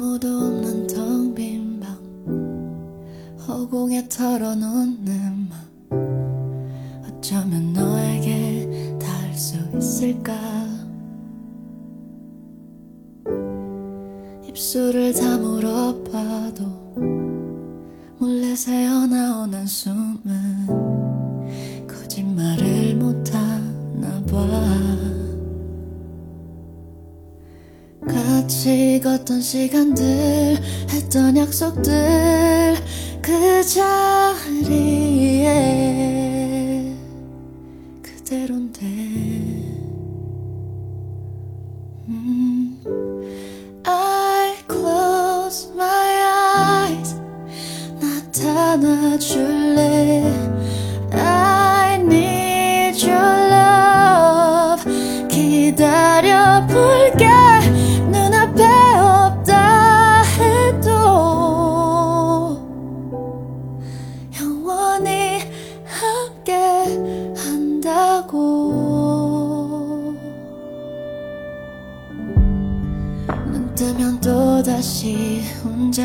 아무도 없는 텅 빈 방. 허공에 털어놓는 맘 어쩌면 너에게 닿을 수 있을까? 입술을 다물어 봐도 몰래 새어나오는 숨은 거짓말을 못하나 봐 같이 걷던 시간들 했던 약속들 그 자리에 그대로인데 음. I close my eyes 나타나 줄래 뜨면 또다시 혼자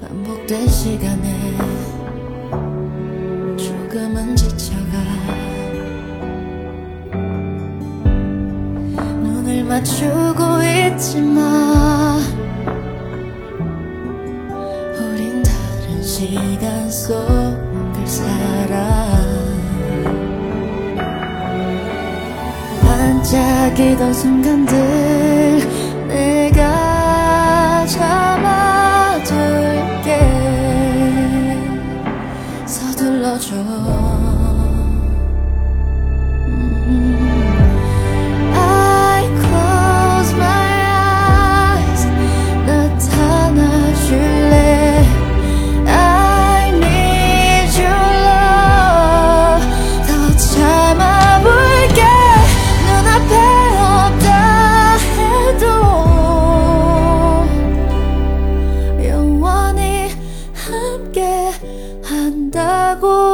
반복된 시간에 조금은 지쳐가 눈을 맞추고 있지만 우린 다른 시간 속을 살아 반짝이던 순간들 내가 잡아둘게 서둘러줘 한다고